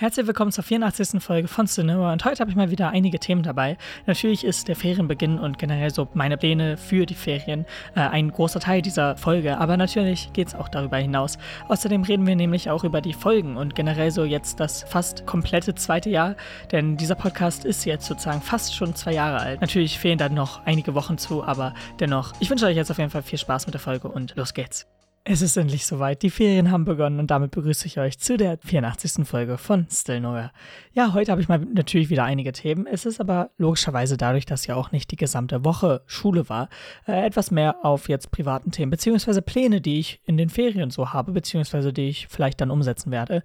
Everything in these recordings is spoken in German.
Herzlich willkommen zur 84. Folge von Cinema und heute habe ich mal wieder einige Themen dabei. Natürlich ist der Ferienbeginn und generell so meine Pläne für die Ferien äh, ein großer Teil dieser Folge, aber natürlich geht es auch darüber hinaus. Außerdem reden wir nämlich auch über die Folgen und generell so jetzt das fast komplette zweite Jahr, denn dieser Podcast ist jetzt sozusagen fast schon zwei Jahre alt. Natürlich fehlen dann noch einige Wochen zu, aber dennoch, ich wünsche euch jetzt auf jeden Fall viel Spaß mit der Folge und los geht's. Es ist endlich soweit. Die Ferien haben begonnen und damit begrüße ich euch zu der 84. Folge von Still Nowhere. Ja, heute habe ich mal natürlich wieder einige Themen. Es ist aber logischerweise dadurch, dass ja auch nicht die gesamte Woche Schule war, äh, etwas mehr auf jetzt privaten Themen, beziehungsweise Pläne, die ich in den Ferien so habe, beziehungsweise die ich vielleicht dann umsetzen werde.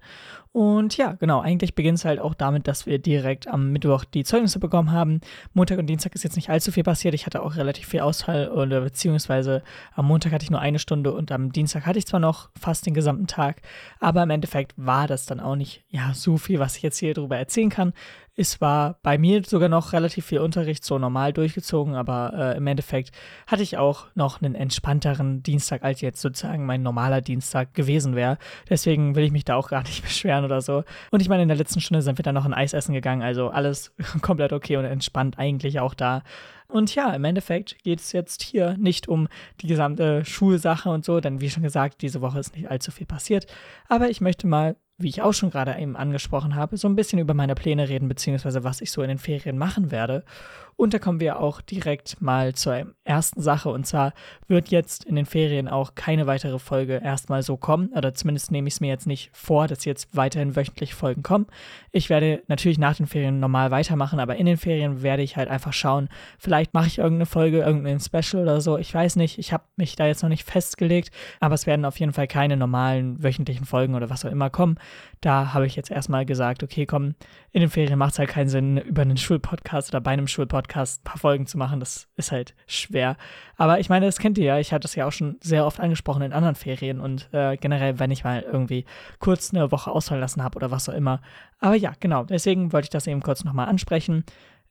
Und ja, genau, eigentlich beginnt es halt auch damit, dass wir direkt am Mittwoch die Zeugnisse bekommen haben. Montag und Dienstag ist jetzt nicht allzu viel passiert. Ich hatte auch relativ viel Ausfall, oder beziehungsweise am Montag hatte ich nur eine Stunde und am Dienstag hatte ich zwar noch fast den gesamten Tag, aber im Endeffekt war das dann auch nicht ja so viel, was ich jetzt hier drüber erzählen kann. Es war bei mir sogar noch relativ viel Unterricht, so normal durchgezogen, aber äh, im Endeffekt hatte ich auch noch einen entspannteren Dienstag, als jetzt sozusagen mein normaler Dienstag gewesen wäre. Deswegen will ich mich da auch gar nicht beschweren oder so. Und ich meine, in der letzten Stunde sind wir dann noch ein Eis essen gegangen, also alles komplett okay und entspannt eigentlich auch da. Und ja, im Endeffekt geht es jetzt hier nicht um die gesamte Schulsache und so, denn wie schon gesagt, diese Woche ist nicht allzu viel passiert. Aber ich möchte mal wie ich auch schon gerade eben angesprochen habe, so ein bisschen über meine Pläne reden, beziehungsweise was ich so in den Ferien machen werde. Und da kommen wir auch direkt mal zur ersten Sache. Und zwar wird jetzt in den Ferien auch keine weitere Folge erstmal so kommen. Oder zumindest nehme ich es mir jetzt nicht vor, dass jetzt weiterhin wöchentlich Folgen kommen. Ich werde natürlich nach den Ferien normal weitermachen, aber in den Ferien werde ich halt einfach schauen. Vielleicht mache ich irgendeine Folge, irgendein Special oder so. Ich weiß nicht. Ich habe mich da jetzt noch nicht festgelegt. Aber es werden auf jeden Fall keine normalen wöchentlichen Folgen oder was auch immer kommen. Da habe ich jetzt erstmal gesagt, okay, komm, in den Ferien macht es halt keinen Sinn, über einen Schulpodcast oder bei einem Schulpodcast Podcast ein paar Folgen zu machen. Das ist halt schwer. Aber ich meine, das kennt ihr ja. Ich hatte das ja auch schon sehr oft angesprochen in anderen Ferien und äh, generell, wenn ich mal irgendwie kurz eine Woche ausfallen lassen habe oder was auch immer. Aber ja, genau. Deswegen wollte ich das eben kurz nochmal ansprechen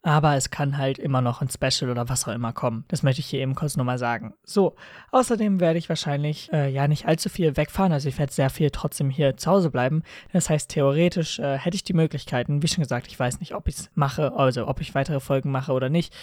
aber es kann halt immer noch ein Special oder was auch immer kommen. Das möchte ich hier eben kurz nochmal sagen. So, außerdem werde ich wahrscheinlich äh, ja nicht allzu viel wegfahren, also ich werde sehr viel trotzdem hier zu Hause bleiben. Das heißt, theoretisch äh, hätte ich die Möglichkeiten, wie schon gesagt, ich weiß nicht, ob ich es mache, also ob ich weitere Folgen mache oder nicht,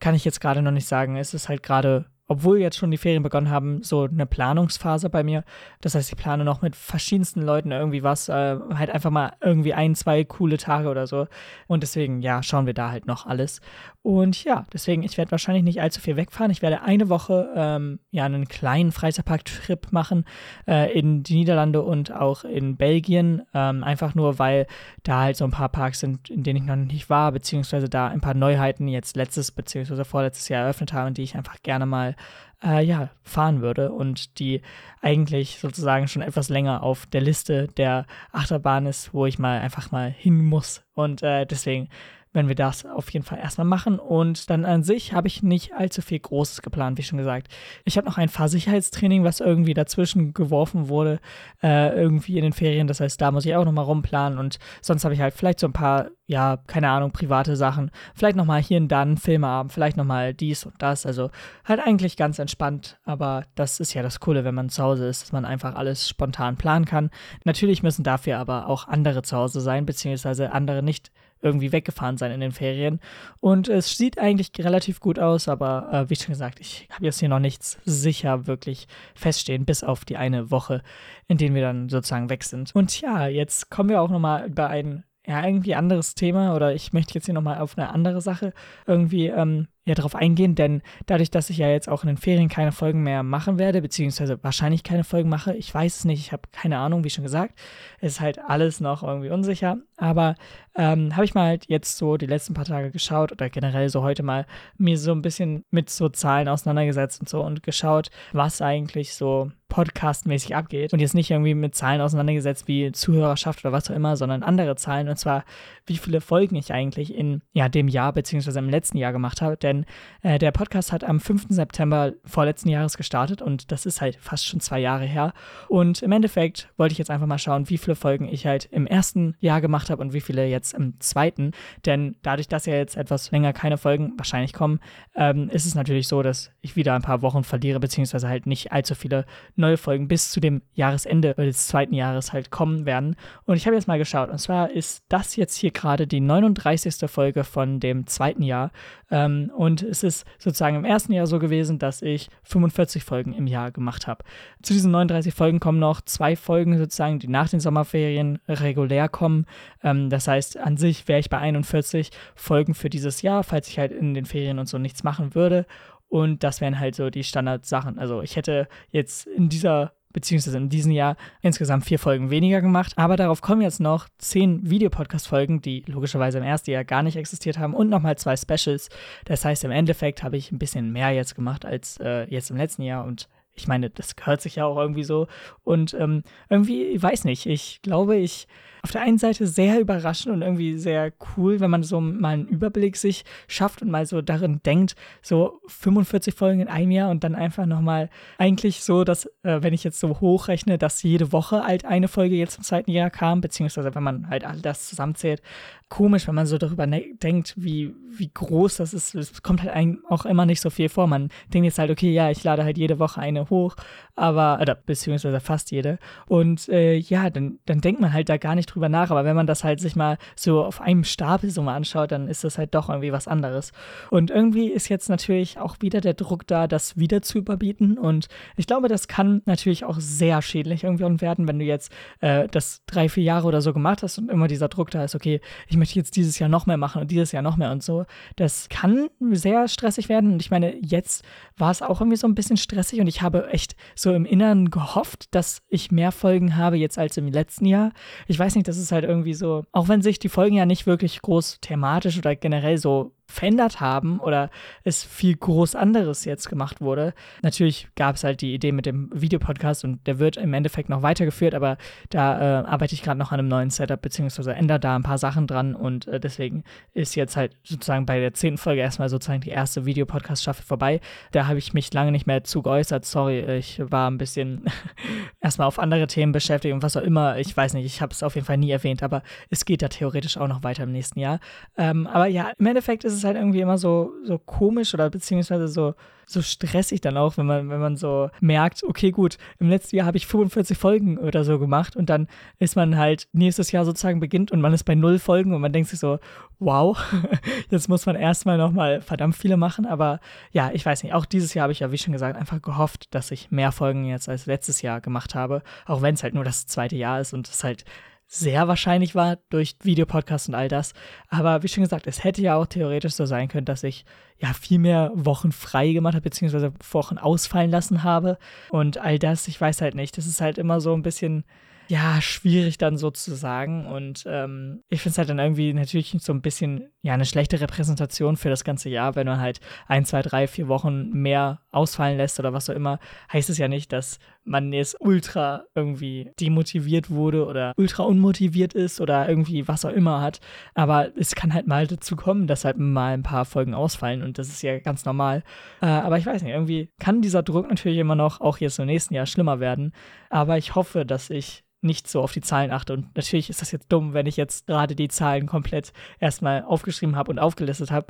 kann ich jetzt gerade noch nicht sagen. Es ist halt gerade obwohl jetzt schon die Ferien begonnen haben, so eine Planungsphase bei mir. Das heißt, ich plane noch mit verschiedensten Leuten irgendwie was, äh, halt einfach mal irgendwie ein, zwei coole Tage oder so. Und deswegen, ja, schauen wir da halt noch alles. Und ja, deswegen, ich werde wahrscheinlich nicht allzu viel wegfahren. Ich werde eine Woche, ähm, ja, einen kleinen Freizeitpark-Trip machen äh, in die Niederlande und auch in Belgien. Ähm, einfach nur, weil da halt so ein paar Parks sind, in denen ich noch nicht war, beziehungsweise da ein paar Neuheiten jetzt letztes, beziehungsweise vorletztes Jahr eröffnet haben, die ich einfach gerne mal äh, ja, fahren würde und die eigentlich sozusagen schon etwas länger auf der Liste der Achterbahn ist, wo ich mal einfach mal hin muss. Und äh, deswegen wenn wir das auf jeden Fall erstmal machen. Und dann an sich habe ich nicht allzu viel Großes geplant, wie schon gesagt. Ich habe noch ein Fahrsicherheitstraining, was irgendwie dazwischen geworfen wurde, äh, irgendwie in den Ferien. Das heißt, da muss ich auch nochmal rumplanen. Und sonst habe ich halt vielleicht so ein paar, ja, keine Ahnung, private Sachen. Vielleicht nochmal hier und da einen Filmeabend, vielleicht nochmal dies und das. Also halt eigentlich ganz entspannt. Aber das ist ja das Coole, wenn man zu Hause ist, dass man einfach alles spontan planen kann. Natürlich müssen dafür aber auch andere zu Hause sein, beziehungsweise andere nicht irgendwie weggefahren sein in den Ferien. Und es sieht eigentlich relativ gut aus, aber äh, wie schon gesagt, ich habe jetzt hier noch nichts sicher wirklich feststehen, bis auf die eine Woche, in denen wir dann sozusagen weg sind. Und ja, jetzt kommen wir auch nochmal über ein ja, irgendwie anderes Thema oder ich möchte jetzt hier nochmal auf eine andere Sache irgendwie ähm, ja darauf eingehen, denn dadurch, dass ich ja jetzt auch in den Ferien keine Folgen mehr machen werde, beziehungsweise wahrscheinlich keine Folgen mache, ich weiß es nicht, ich habe keine Ahnung, wie schon gesagt, es ist halt alles noch irgendwie unsicher, aber ähm, habe ich mal halt jetzt so die letzten paar Tage geschaut oder generell so heute mal mir so ein bisschen mit so Zahlen auseinandergesetzt und so und geschaut, was eigentlich so podcastmäßig abgeht. Und jetzt nicht irgendwie mit Zahlen auseinandergesetzt wie Zuhörerschaft oder was auch immer, sondern andere Zahlen. Und zwar wie viele Folgen ich eigentlich in ja dem Jahr beziehungsweise im letzten Jahr gemacht habe, denn denn äh, der Podcast hat am 5. September vorletzten Jahres gestartet und das ist halt fast schon zwei Jahre her. Und im Endeffekt wollte ich jetzt einfach mal schauen, wie viele Folgen ich halt im ersten Jahr gemacht habe und wie viele jetzt im zweiten. Denn dadurch, dass ja jetzt etwas länger keine Folgen wahrscheinlich kommen, ähm, ist es natürlich so, dass ich wieder ein paar Wochen verliere, beziehungsweise halt nicht allzu viele neue Folgen bis zu dem Jahresende des zweiten Jahres halt kommen werden. Und ich habe jetzt mal geschaut. Und zwar ist das jetzt hier gerade die 39. Folge von dem zweiten Jahr. Ähm, und es ist sozusagen im ersten Jahr so gewesen, dass ich 45 Folgen im Jahr gemacht habe. Zu diesen 39 Folgen kommen noch zwei Folgen sozusagen, die nach den Sommerferien regulär kommen. Ähm, das heißt, an sich wäre ich bei 41 Folgen für dieses Jahr, falls ich halt in den Ferien und so nichts machen würde. Und das wären halt so die Standardsachen. Also ich hätte jetzt in dieser beziehungsweise in diesem Jahr insgesamt vier Folgen weniger gemacht. Aber darauf kommen jetzt noch zehn Videopodcast-Folgen, die logischerweise im ersten Jahr gar nicht existiert haben und nochmal zwei Specials. Das heißt, im Endeffekt habe ich ein bisschen mehr jetzt gemacht als äh, jetzt im letzten Jahr und ich meine, das gehört sich ja auch irgendwie so. Und ähm, irgendwie, ich weiß nicht, ich glaube, ich auf der einen Seite sehr überraschend und irgendwie sehr cool, wenn man so mal einen Überblick sich schafft und mal so darin denkt, so 45 Folgen in einem Jahr und dann einfach nochmal eigentlich so, dass, äh, wenn ich jetzt so hochrechne, dass jede Woche halt eine Folge jetzt im zweiten Jahr kam, beziehungsweise wenn man halt all das zusammenzählt, komisch, wenn man so darüber ne-, denkt, wie, wie groß das ist. Es kommt halt auch immer nicht so viel vor. Man denkt jetzt halt, okay, ja, ich lade halt jede Woche eine hoch, aber, oder beziehungsweise fast jede. Und äh, ja, dann, dann denkt man halt da gar nicht drüber nach. Aber wenn man das halt sich mal so auf einem Stapel so mal anschaut, dann ist das halt doch irgendwie was anderes. Und irgendwie ist jetzt natürlich auch wieder der Druck da, das wieder zu überbieten. Und ich glaube, das kann natürlich auch sehr schädlich irgendwie werden, wenn du jetzt äh, das drei, vier Jahre oder so gemacht hast und immer dieser Druck da ist, okay, ich möchte jetzt dieses Jahr noch mehr machen und dieses Jahr noch mehr und so. Das kann sehr stressig werden. Und ich meine, jetzt war es auch irgendwie so ein bisschen stressig und ich habe echt so im Inneren gehofft, dass ich mehr Folgen habe jetzt als im letzten Jahr. Ich weiß nicht, das ist halt irgendwie so, auch wenn sich die Folgen ja nicht wirklich groß thematisch oder generell so verändert haben oder es viel groß anderes jetzt gemacht wurde. Natürlich gab es halt die Idee mit dem Videopodcast und der wird im Endeffekt noch weitergeführt, aber da äh, arbeite ich gerade noch an einem neuen Setup, beziehungsweise ändere da ein paar Sachen dran und äh, deswegen ist jetzt halt sozusagen bei der zehnten Folge erstmal sozusagen die erste Videopodcast-Staffel vorbei. Da habe ich mich lange nicht mehr zu geäußert, sorry, ich war ein bisschen erstmal auf andere Themen beschäftigt und was auch immer, ich weiß nicht, ich habe es auf jeden Fall nie erwähnt, aber es geht da theoretisch auch noch weiter im nächsten Jahr. Ähm, aber ja, im Endeffekt ist es halt irgendwie immer so, so komisch oder beziehungsweise so, so stressig dann auch, wenn man, wenn man so merkt, okay, gut, im letzten Jahr habe ich 45 Folgen oder so gemacht und dann ist man halt nächstes Jahr sozusagen beginnt und man ist bei null Folgen und man denkt sich so, wow, jetzt muss man erstmal nochmal verdammt viele machen. Aber ja, ich weiß nicht, auch dieses Jahr habe ich ja, wie schon gesagt, einfach gehofft, dass ich mehr Folgen jetzt als letztes Jahr gemacht habe, auch wenn es halt nur das zweite Jahr ist und es halt sehr wahrscheinlich war durch Videopodcasts und all das. Aber wie schon gesagt, es hätte ja auch theoretisch so sein können, dass ich ja viel mehr Wochen frei gemacht habe, beziehungsweise Wochen ausfallen lassen habe. Und all das, ich weiß halt nicht. Das ist halt immer so ein bisschen ja, schwierig dann sozusagen. Und ähm, ich finde es halt dann irgendwie natürlich so ein bisschen, ja, eine schlechte Repräsentation für das ganze Jahr, wenn man halt ein, zwei, drei, vier Wochen mehr ausfallen lässt oder was auch immer, heißt es ja nicht, dass man jetzt ultra irgendwie demotiviert wurde oder ultra unmotiviert ist oder irgendwie was auch immer hat. Aber es kann halt mal dazu kommen, dass halt mal ein paar Folgen ausfallen und das ist ja ganz normal. Äh, aber ich weiß nicht, irgendwie kann dieser Druck natürlich immer noch auch jetzt im nächsten Jahr schlimmer werden. Aber ich hoffe, dass ich nicht so auf die Zahlen achte. Und natürlich ist das jetzt dumm, wenn ich jetzt gerade die Zahlen komplett erstmal aufgeschrieben habe und aufgelistet habe.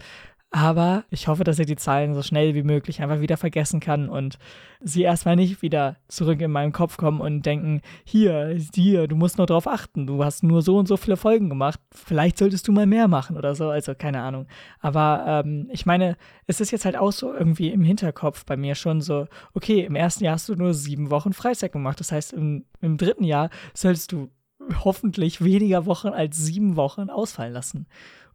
Aber ich hoffe, dass ich die Zahlen so schnell wie möglich einfach wieder vergessen kann und sie erstmal nicht wieder zurück in meinen Kopf kommen und denken, hier, hier, du musst nur drauf achten, du hast nur so und so viele Folgen gemacht, vielleicht solltest du mal mehr machen oder so, also keine Ahnung. Aber ähm, ich meine, es ist jetzt halt auch so irgendwie im Hinterkopf bei mir schon so, okay, im ersten Jahr hast du nur sieben Wochen Freizeit gemacht, das heißt, im, im dritten Jahr solltest du hoffentlich weniger Wochen als sieben Wochen ausfallen lassen.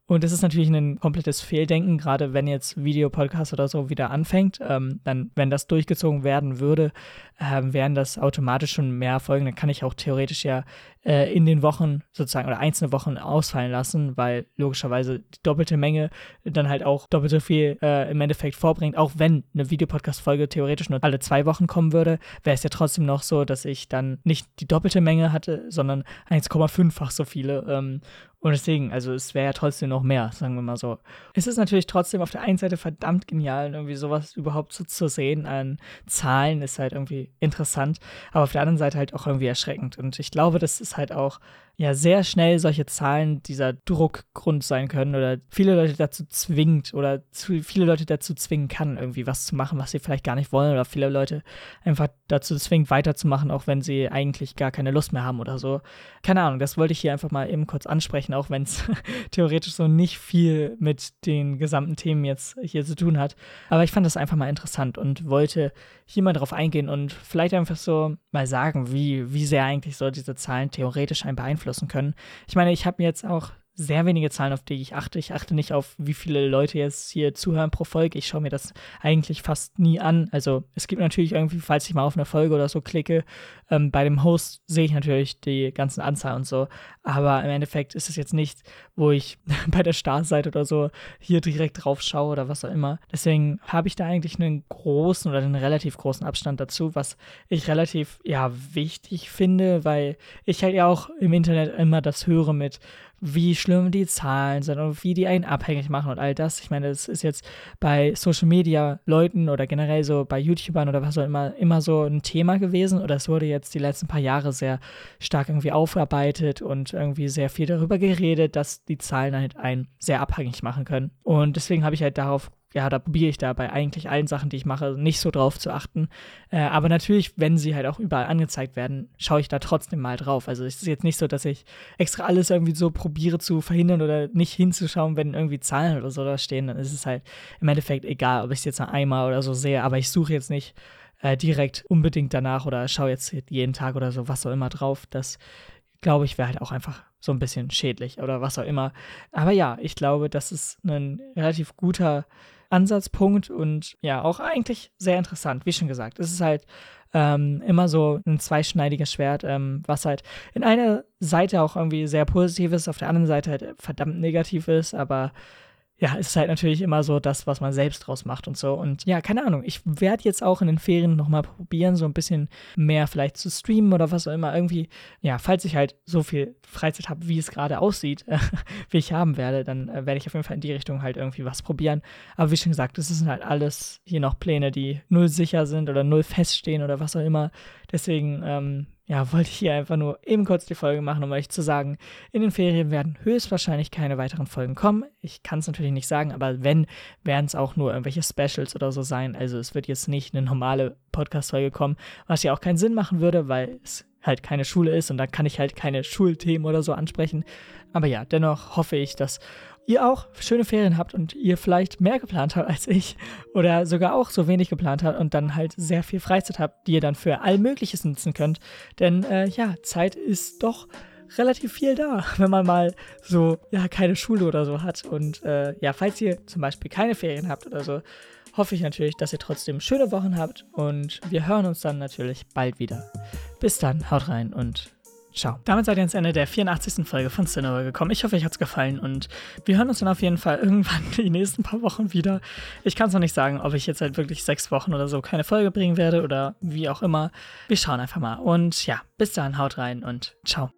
Und es ist natürlich ein komplettes Fehldenken, gerade wenn jetzt Videopodcast oder so wieder anfängt. Ähm, dann, wenn das durchgezogen werden würde, ähm, wären das automatisch schon mehr Folgen. Dann kann ich auch theoretisch ja äh, in den Wochen sozusagen oder einzelne Wochen ausfallen lassen, weil logischerweise die doppelte Menge dann halt auch doppelt so viel äh, im Endeffekt vorbringt. Auch wenn eine Videopodcast-Folge theoretisch nur alle zwei Wochen kommen würde, wäre es ja trotzdem noch so, dass ich dann nicht die doppelte Menge hatte, sondern 1,5-fach so viele. Ähm, Und deswegen, also es wäre ja trotzdem noch mehr, sagen wir mal so. Es ist natürlich trotzdem auf der einen Seite verdammt genial, irgendwie sowas überhaupt so zu sehen an Zahlen ist halt irgendwie interessant, aber auf der anderen Seite halt auch irgendwie erschreckend. Und ich glaube, das ist halt auch ja sehr schnell solche Zahlen dieser Druckgrund sein können oder viele Leute dazu zwingt oder zu, viele Leute dazu zwingen kann, irgendwie was zu machen, was sie vielleicht gar nicht wollen oder viele Leute einfach dazu zwingt, weiterzumachen, auch wenn sie eigentlich gar keine Lust mehr haben oder so. Keine Ahnung, das wollte ich hier einfach mal eben kurz ansprechen, auch wenn es theoretisch so nicht viel mit den gesamten Themen jetzt hier zu tun hat. Aber ich fand das einfach mal interessant und wollte hier mal drauf eingehen und vielleicht einfach so mal sagen, wie, wie sehr eigentlich so diese Zahlen theoretisch einen beeinflussen beeinflussen können. Ich meine, ich habe mir jetzt auch sehr wenige Zahlen, auf die ich achte. Ich achte nicht auf, wie viele Leute jetzt hier zuhören pro Folge. Ich schaue mir das eigentlich fast nie an. Also es gibt natürlich irgendwie, falls ich mal auf eine Folge oder so klicke, ähm, bei dem Host sehe ich natürlich die ganzen Anzahl und so. Aber im Endeffekt ist es jetzt nicht, wo ich bei der Startseite oder so hier direkt drauf schaue oder was auch immer. Deswegen habe ich da eigentlich einen großen oder einen relativ großen Abstand dazu, was ich relativ, ja, wichtig finde, weil ich halt ja auch im Internet immer das höre mit, wie schlimm die Zahlen sind und wie die einen abhängig machen und all das. Ich meine, das ist jetzt bei Social Media Leuten oder generell so bei YouTubern oder was auch immer immer so ein Thema gewesen oder es wurde jetzt die letzten paar Jahre sehr stark irgendwie aufarbeitet und irgendwie sehr viel darüber geredet, dass die Zahlen halt einen sehr abhängig machen können. Und deswegen habe ich halt darauf ja, da probiere ich da bei eigentlich allen Sachen, die ich mache, nicht so drauf zu achten. Äh, aber natürlich, wenn sie halt auch überall angezeigt werden, schaue ich da trotzdem mal drauf. Also es ist jetzt nicht so, dass ich extra alles irgendwie so probiere zu verhindern oder nicht hinzuschauen, wenn irgendwie Zahlen oder so da stehen. Dann ist es halt im Endeffekt egal, ob ich es jetzt einmal oder so sehe. Aber ich suche jetzt nicht äh, direkt unbedingt danach oder schaue jetzt jeden Tag oder so, was auch immer drauf. Das glaube ich, wäre halt auch einfach so ein bisschen schädlich oder was auch immer. Aber ja, ich glaube, das ist ein relativ guter Ansatzpunkt und ja, auch eigentlich sehr interessant, wie schon gesagt. Es ist halt ähm, immer so ein zweischneidiges Schwert, ähm, was halt in einer Seite auch irgendwie sehr positiv ist, auf der anderen Seite halt verdammt negativ ist, aber ja, ist halt natürlich immer so das, was man selbst draus macht und so. Und ja, keine Ahnung. Ich werde jetzt auch in den Ferien nochmal probieren, so ein bisschen mehr vielleicht zu streamen oder was auch immer. Irgendwie, ja, falls ich halt so viel Freizeit habe, wie es gerade aussieht, wie ich haben werde, dann äh, werde ich auf jeden Fall in die Richtung halt irgendwie was probieren. Aber wie schon gesagt, das sind halt alles hier noch Pläne, die null sicher sind oder null feststehen oder was auch immer. Deswegen, ähm, ja, wollte ich hier einfach nur eben kurz die Folge machen, um euch zu sagen, in den Ferien werden höchstwahrscheinlich keine weiteren Folgen kommen. Ich kann es natürlich nicht sagen, aber wenn, werden es auch nur irgendwelche Specials oder so sein. Also es wird jetzt nicht eine normale Podcast-Folge kommen, was ja auch keinen Sinn machen würde, weil es halt keine Schule ist und da kann ich halt keine Schulthemen oder so ansprechen. Aber ja, dennoch hoffe ich, dass ihr auch schöne Ferien habt und ihr vielleicht mehr geplant habt als ich oder sogar auch so wenig geplant habt und dann halt sehr viel Freizeit habt, die ihr dann für all Mögliches nutzen könnt. Denn äh, ja, Zeit ist doch relativ viel da, wenn man mal so, ja, keine Schule oder so hat. Und äh, ja, falls ihr zum Beispiel keine Ferien habt oder so, hoffe ich natürlich, dass ihr trotzdem schöne Wochen habt und wir hören uns dann natürlich bald wieder. Bis dann, haut rein und Ciao. Damit seid ihr ans Ende der 84. Folge von Cinema gekommen. Ich hoffe, euch hat es gefallen und wir hören uns dann auf jeden Fall irgendwann die nächsten paar Wochen wieder. Ich kann es noch nicht sagen, ob ich jetzt halt wirklich sechs Wochen oder so keine Folge bringen werde oder wie auch immer. Wir schauen einfach mal. Und ja, bis dann, haut rein und ciao.